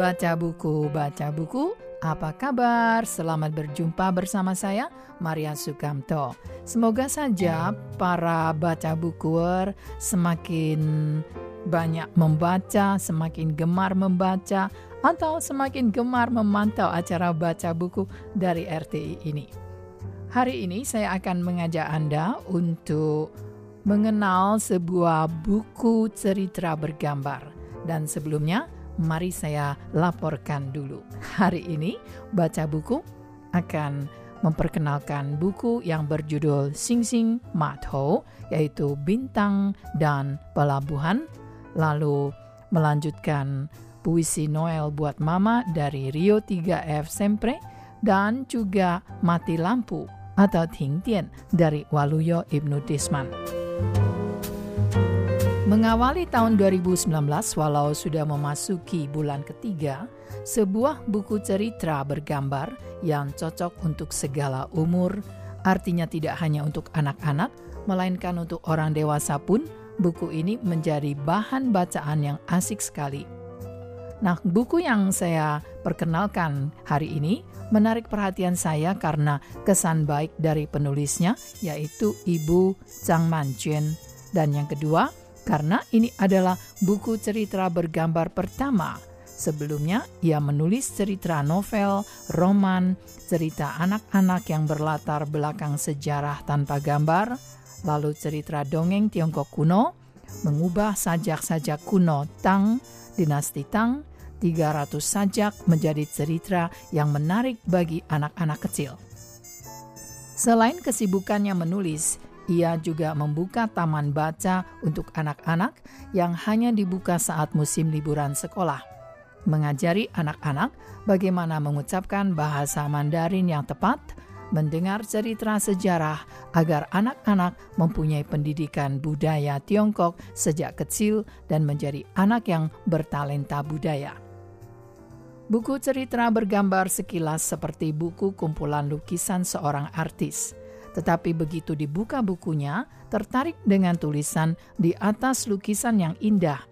Baca buku, baca buku. Apa kabar? Selamat berjumpa bersama saya, Maria Sukamto. Semoga saja para baca bukuer semakin banyak membaca, semakin gemar membaca, atau semakin gemar memantau acara baca buku dari RTI ini. Hari ini saya akan mengajak Anda untuk mengenal sebuah buku cerita bergambar. Dan sebelumnya, mari saya laporkan dulu. Hari ini, baca buku akan memperkenalkan buku yang berjudul Sing Sing Mat Ho, yaitu Bintang dan Pelabuhan, lalu melanjutkan puisi Noel buat Mama dari Rio 3F Sempre, dan juga Mati Lampu atau Ting Tian dari Waluyo Ibnu Disman. Mengawali tahun 2019, walau sudah memasuki bulan ketiga, sebuah buku cerita bergambar yang cocok untuk segala umur, artinya tidak hanya untuk anak-anak, melainkan untuk orang dewasa pun, buku ini menjadi bahan bacaan yang asik sekali. Nah, buku yang saya perkenalkan hari ini menarik perhatian saya karena kesan baik dari penulisnya, yaitu Ibu Zhang Manjuan. Dan yang kedua, karena ini adalah buku cerita bergambar pertama. Sebelumnya, ia menulis cerita novel, roman, cerita anak-anak yang berlatar belakang sejarah tanpa gambar, lalu cerita dongeng Tiongkok kuno, mengubah sajak-sajak kuno Tang, dinasti Tang, 300 sajak menjadi cerita yang menarik bagi anak-anak kecil. Selain kesibukannya menulis, ia juga membuka taman baca untuk anak-anak yang hanya dibuka saat musim liburan sekolah. Mengajari anak-anak bagaimana mengucapkan bahasa Mandarin yang tepat, mendengar cerita sejarah agar anak-anak mempunyai pendidikan budaya Tiongkok sejak kecil dan menjadi anak yang bertalenta budaya. Buku cerita bergambar sekilas seperti buku kumpulan lukisan seorang artis – tetapi begitu dibuka bukunya, tertarik dengan tulisan di atas lukisan yang indah.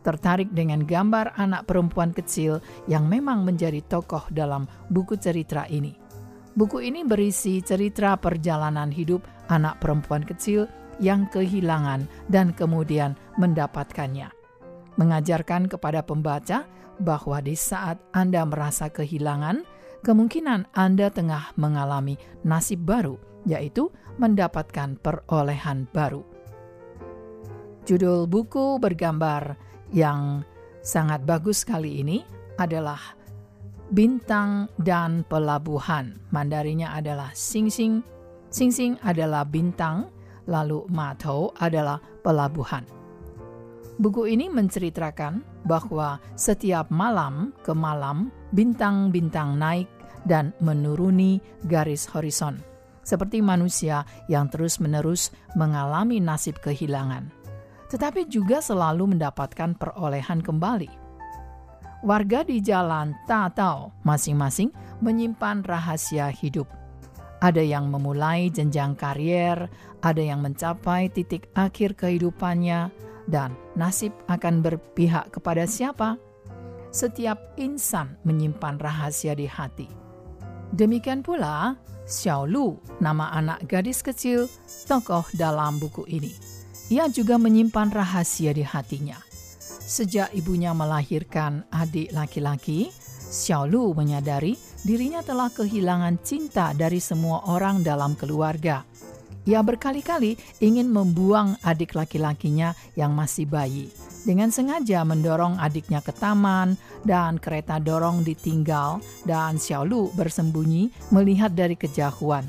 Tertarik dengan gambar anak perempuan kecil yang memang menjadi tokoh dalam buku cerita ini. Buku ini berisi cerita perjalanan hidup anak perempuan kecil yang kehilangan dan kemudian mendapatkannya. Mengajarkan kepada pembaca bahwa di saat Anda merasa kehilangan, kemungkinan Anda tengah mengalami nasib baru yaitu mendapatkan perolehan baru. Judul buku bergambar yang sangat bagus kali ini adalah Bintang dan Pelabuhan. Mandarinya adalah Sing Sing. Sing Sing adalah bintang, lalu Mato adalah pelabuhan. Buku ini menceritakan bahwa setiap malam ke malam bintang-bintang naik dan menuruni garis horizon seperti manusia yang terus-menerus mengalami nasib kehilangan, tetapi juga selalu mendapatkan perolehan kembali. Warga di jalan Tatao masing-masing menyimpan rahasia hidup. Ada yang memulai jenjang karier, ada yang mencapai titik akhir kehidupannya, dan nasib akan berpihak kepada siapa? Setiap insan menyimpan rahasia di hati. Demikian pula, Xiao Lu, nama anak gadis kecil, tokoh dalam buku ini. Ia juga menyimpan rahasia di hatinya. Sejak ibunya melahirkan adik laki-laki, Xiao Lu menyadari dirinya telah kehilangan cinta dari semua orang dalam keluarga. Ia berkali-kali ingin membuang adik laki-lakinya yang masih bayi dengan sengaja mendorong adiknya ke taman dan kereta dorong ditinggal dan Xiaolu bersembunyi melihat dari kejauhan.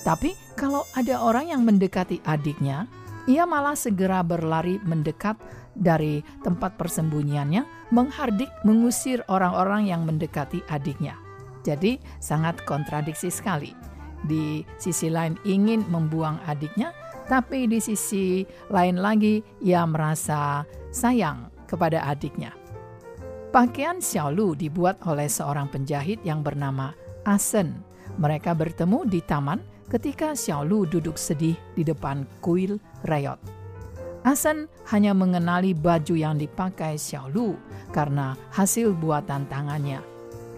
Tapi kalau ada orang yang mendekati adiknya, ia malah segera berlari mendekat dari tempat persembunyiannya, menghardik mengusir orang-orang yang mendekati adiknya. Jadi sangat kontradiksi sekali. Di sisi lain ingin membuang adiknya, tapi di sisi lain lagi ia merasa sayang kepada adiknya. Pakaian Xiaolu dibuat oleh seorang penjahit yang bernama Asen. Mereka bertemu di taman ketika Xiaolu duduk sedih di depan kuil reyot. Asen hanya mengenali baju yang dipakai Xiaolu karena hasil buatan tangannya.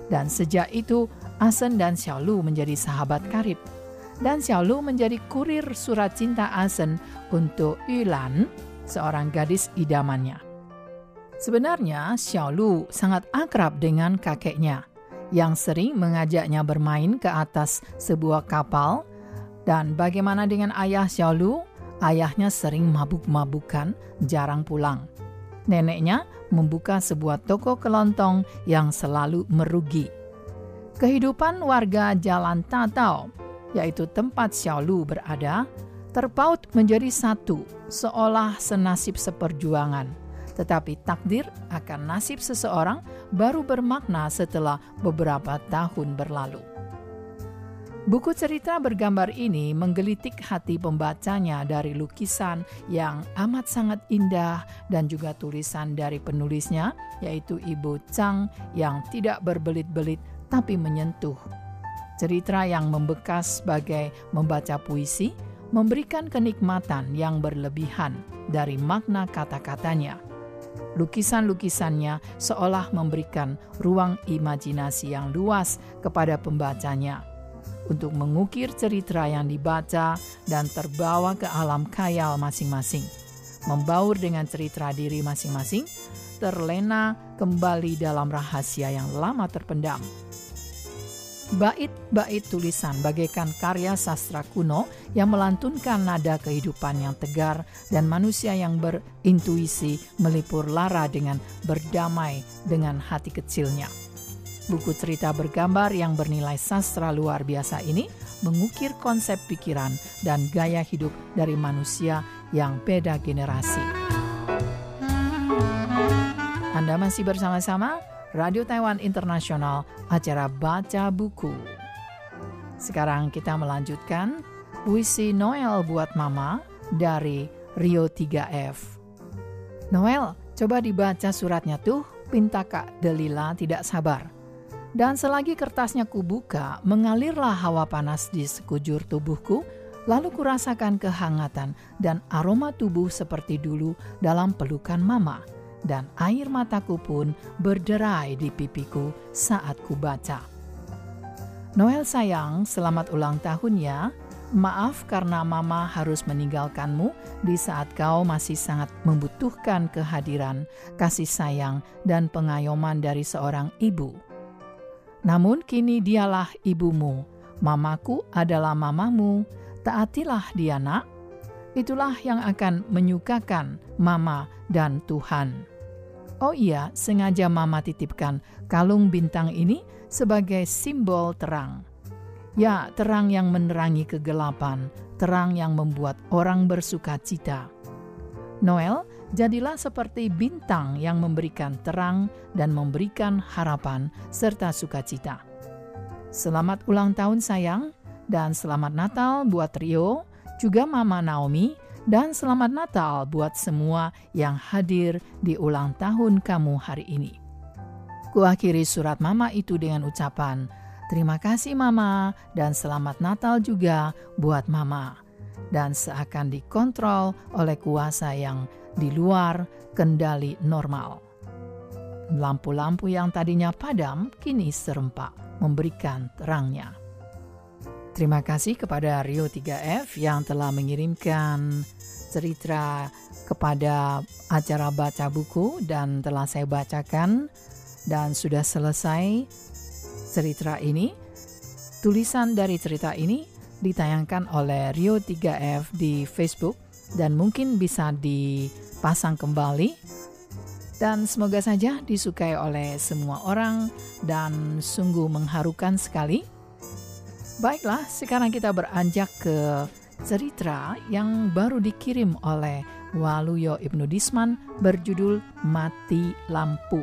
Dan sejak itu, Asen dan Xiaolu menjadi sahabat karib. Dan Xiaolu menjadi kurir surat cinta Asen untuk Yulan, seorang gadis idamannya. Sebenarnya, Xiaolu sangat akrab dengan kakeknya yang sering mengajaknya bermain ke atas sebuah kapal. Dan bagaimana dengan ayah Xiaolu? Ayahnya sering mabuk-mabukan, jarang pulang. Neneknya membuka sebuah toko kelontong yang selalu merugi. Kehidupan warga Jalan Tatao, yaitu tempat Xiaolu berada, terpaut menjadi satu, seolah senasib seperjuangan. Tetapi takdir akan nasib seseorang baru bermakna setelah beberapa tahun berlalu. Buku cerita bergambar ini menggelitik hati pembacanya dari lukisan yang amat sangat indah dan juga tulisan dari penulisnya, yaitu Ibu Chang yang tidak berbelit-belit tapi menyentuh. Cerita yang membekas sebagai membaca puisi, memberikan kenikmatan yang berlebihan dari makna kata-katanya. Lukisan-lukisannya seolah memberikan ruang imajinasi yang luas kepada pembacanya untuk mengukir cerita yang dibaca dan terbawa ke alam khayal masing-masing. Membaur dengan cerita diri masing-masing, terlena kembali dalam rahasia yang lama terpendam. Bait-bait tulisan bagaikan karya sastra kuno yang melantunkan nada kehidupan yang tegar dan manusia yang berintuisi melipur lara dengan berdamai dengan hati kecilnya. Buku cerita bergambar yang bernilai sastra luar biasa ini mengukir konsep pikiran dan gaya hidup dari manusia yang beda generasi. Anda masih bersama-sama Radio Taiwan Internasional, acara Baca Buku. Sekarang kita melanjutkan puisi Noel buat Mama dari Rio 3F. Noel, coba dibaca suratnya tuh, pinta Kak Delila tidak sabar. Dan selagi kertasnya kubuka, mengalirlah hawa panas di sekujur tubuhku, lalu kurasakan kehangatan dan aroma tubuh seperti dulu dalam pelukan mama. Dan air mataku pun berderai di pipiku saat kubaca. Noel sayang, selamat ulang tahun ya. Maaf karena mama harus meninggalkanmu di saat kau masih sangat membutuhkan kehadiran, kasih sayang, dan pengayoman dari seorang ibu. Namun kini dialah ibumu, mamaku adalah mamamu, taatilah dia nak. Itulah yang akan menyukakan mama dan Tuhan. Oh iya, sengaja mama titipkan kalung bintang ini sebagai simbol terang. Ya, terang yang menerangi kegelapan, terang yang membuat orang bersuka cita. Noel jadilah seperti bintang yang memberikan terang dan memberikan harapan serta sukacita. Selamat ulang tahun sayang, dan selamat Natal buat Rio, juga Mama Naomi, dan selamat Natal buat semua yang hadir di ulang tahun kamu hari ini. Kuakhiri surat Mama itu dengan ucapan, Terima kasih Mama, dan selamat Natal juga buat Mama. Dan seakan dikontrol oleh kuasa yang di luar kendali normal. Lampu-lampu yang tadinya padam kini serempak memberikan terangnya. Terima kasih kepada Rio 3F yang telah mengirimkan cerita kepada acara baca buku dan telah saya bacakan dan sudah selesai cerita ini. Tulisan dari cerita ini ditayangkan oleh Rio 3F di Facebook dan mungkin bisa di pasang kembali dan semoga saja disukai oleh semua orang dan sungguh mengharukan sekali. Baiklah, sekarang kita beranjak ke cerita yang baru dikirim oleh Waluyo Ibnu Disman berjudul Mati Lampu.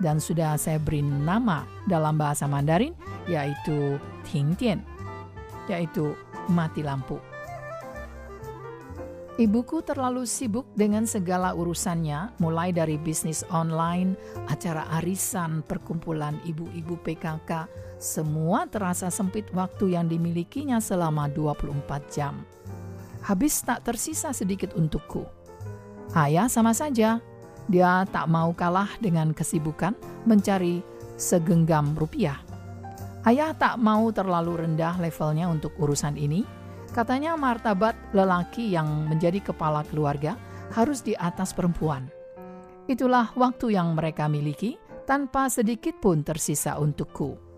Dan sudah saya beri nama dalam bahasa Mandarin yaitu Ting Tian, yaitu Mati Lampu. Ibuku terlalu sibuk dengan segala urusannya, mulai dari bisnis online, acara arisan, perkumpulan ibu-ibu PKK, semua terasa sempit waktu yang dimilikinya selama 24 jam. Habis tak tersisa sedikit untukku. Ayah sama saja. Dia tak mau kalah dengan kesibukan mencari segenggam rupiah. Ayah tak mau terlalu rendah levelnya untuk urusan ini. Katanya martabat lelaki yang menjadi kepala keluarga harus di atas perempuan. Itulah waktu yang mereka miliki tanpa sedikit pun tersisa untukku.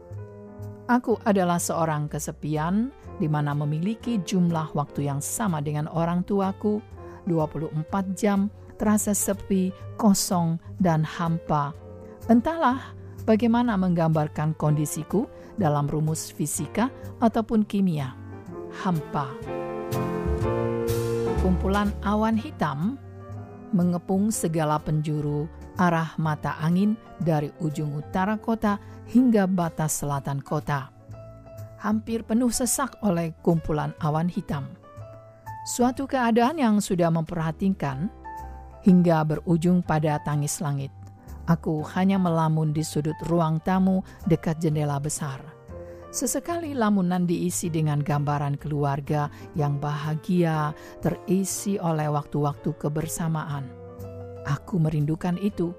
Aku adalah seorang kesepian di mana memiliki jumlah waktu yang sama dengan orang tuaku, 24 jam, terasa sepi, kosong, dan hampa. Entahlah bagaimana menggambarkan kondisiku dalam rumus fisika ataupun kimia. Hampa. Kumpulan awan hitam mengepung segala penjuru arah mata angin dari ujung utara kota hingga batas selatan kota. Hampir penuh sesak oleh kumpulan awan hitam. Suatu keadaan yang sudah memperhatikan hingga berujung pada tangis langit. Aku hanya melamun di sudut ruang tamu dekat jendela besar. Sesekali lamunan diisi dengan gambaran keluarga yang bahagia, terisi oleh waktu-waktu kebersamaan. Aku merindukan itu.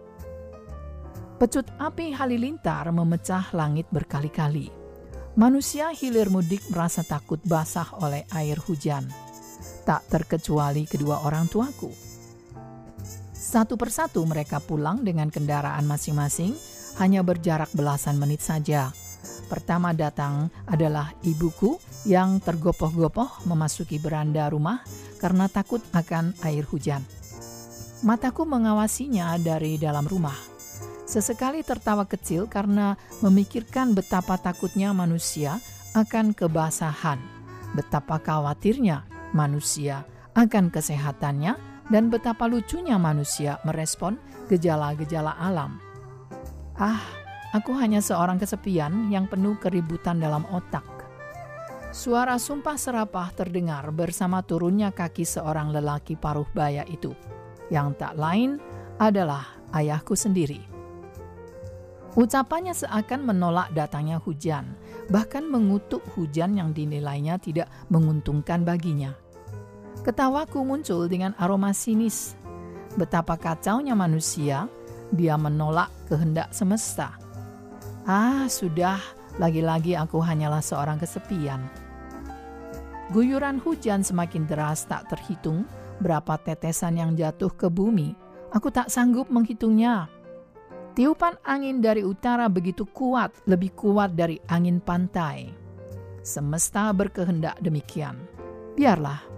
Pecut api halilintar memecah langit berkali-kali. Manusia hilir mudik merasa takut basah oleh air hujan. Tak terkecuali kedua orang tuaku satu persatu mereka pulang dengan kendaraan masing-masing, hanya berjarak belasan menit saja. Pertama datang adalah ibuku yang tergopoh-gopoh memasuki beranda rumah karena takut akan air hujan. Mataku mengawasinya dari dalam rumah. Sesekali tertawa kecil karena memikirkan betapa takutnya manusia akan kebasahan, betapa khawatirnya manusia akan kesehatannya dan betapa lucunya manusia merespon gejala-gejala alam. Ah, aku hanya seorang kesepian yang penuh keributan dalam otak. Suara sumpah serapah terdengar bersama turunnya kaki seorang lelaki paruh baya itu, yang tak lain adalah ayahku sendiri. Ucapannya seakan menolak datangnya hujan, bahkan mengutuk hujan yang dinilainya tidak menguntungkan baginya. Ketawaku muncul dengan aroma sinis. Betapa kacaunya manusia, dia menolak kehendak semesta. Ah, sudah, lagi-lagi aku hanyalah seorang kesepian. Guyuran hujan semakin deras tak terhitung berapa tetesan yang jatuh ke bumi. Aku tak sanggup menghitungnya. Tiupan angin dari utara begitu kuat, lebih kuat dari angin pantai. Semesta berkehendak demikian. Biarlah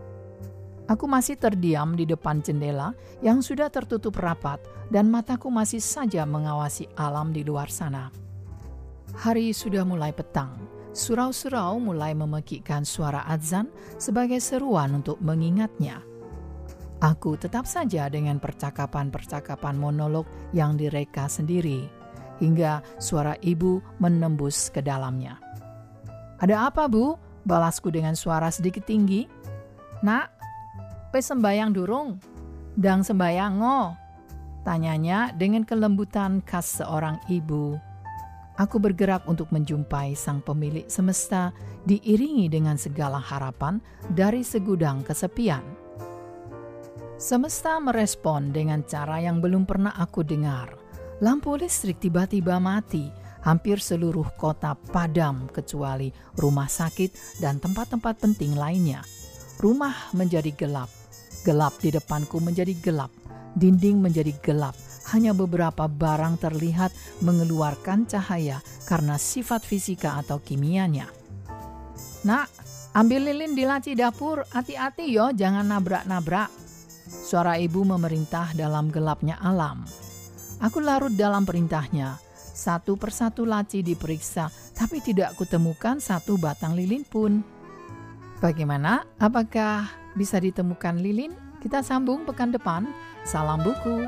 Aku masih terdiam di depan jendela yang sudah tertutup rapat dan mataku masih saja mengawasi alam di luar sana. Hari sudah mulai petang. Surau-surau mulai memekikkan suara azan sebagai seruan untuk mengingatnya. Aku tetap saja dengan percakapan-percakapan monolog yang direka sendiri, hingga suara ibu menembus ke dalamnya. Ada apa, Bu? Balasku dengan suara sedikit tinggi. Nak, Pe sembayang durung? Dang sembayang ngo? Tanyanya dengan kelembutan khas seorang ibu. Aku bergerak untuk menjumpai sang pemilik semesta diiringi dengan segala harapan dari segudang kesepian. Semesta merespon dengan cara yang belum pernah aku dengar. Lampu listrik tiba-tiba mati, hampir seluruh kota padam kecuali rumah sakit dan tempat-tempat penting lainnya. Rumah menjadi gelap, Gelap di depanku menjadi gelap, dinding menjadi gelap. Hanya beberapa barang terlihat mengeluarkan cahaya karena sifat fisika atau kimianya. Nak, ambil lilin di laci dapur, hati-hati yo, jangan nabrak-nabrak. Suara ibu memerintah dalam gelapnya alam. Aku larut dalam perintahnya. Satu persatu laci diperiksa, tapi tidak kutemukan satu batang lilin pun. Bagaimana? Apakah bisa ditemukan lilin? Kita sambung pekan depan. Salam buku.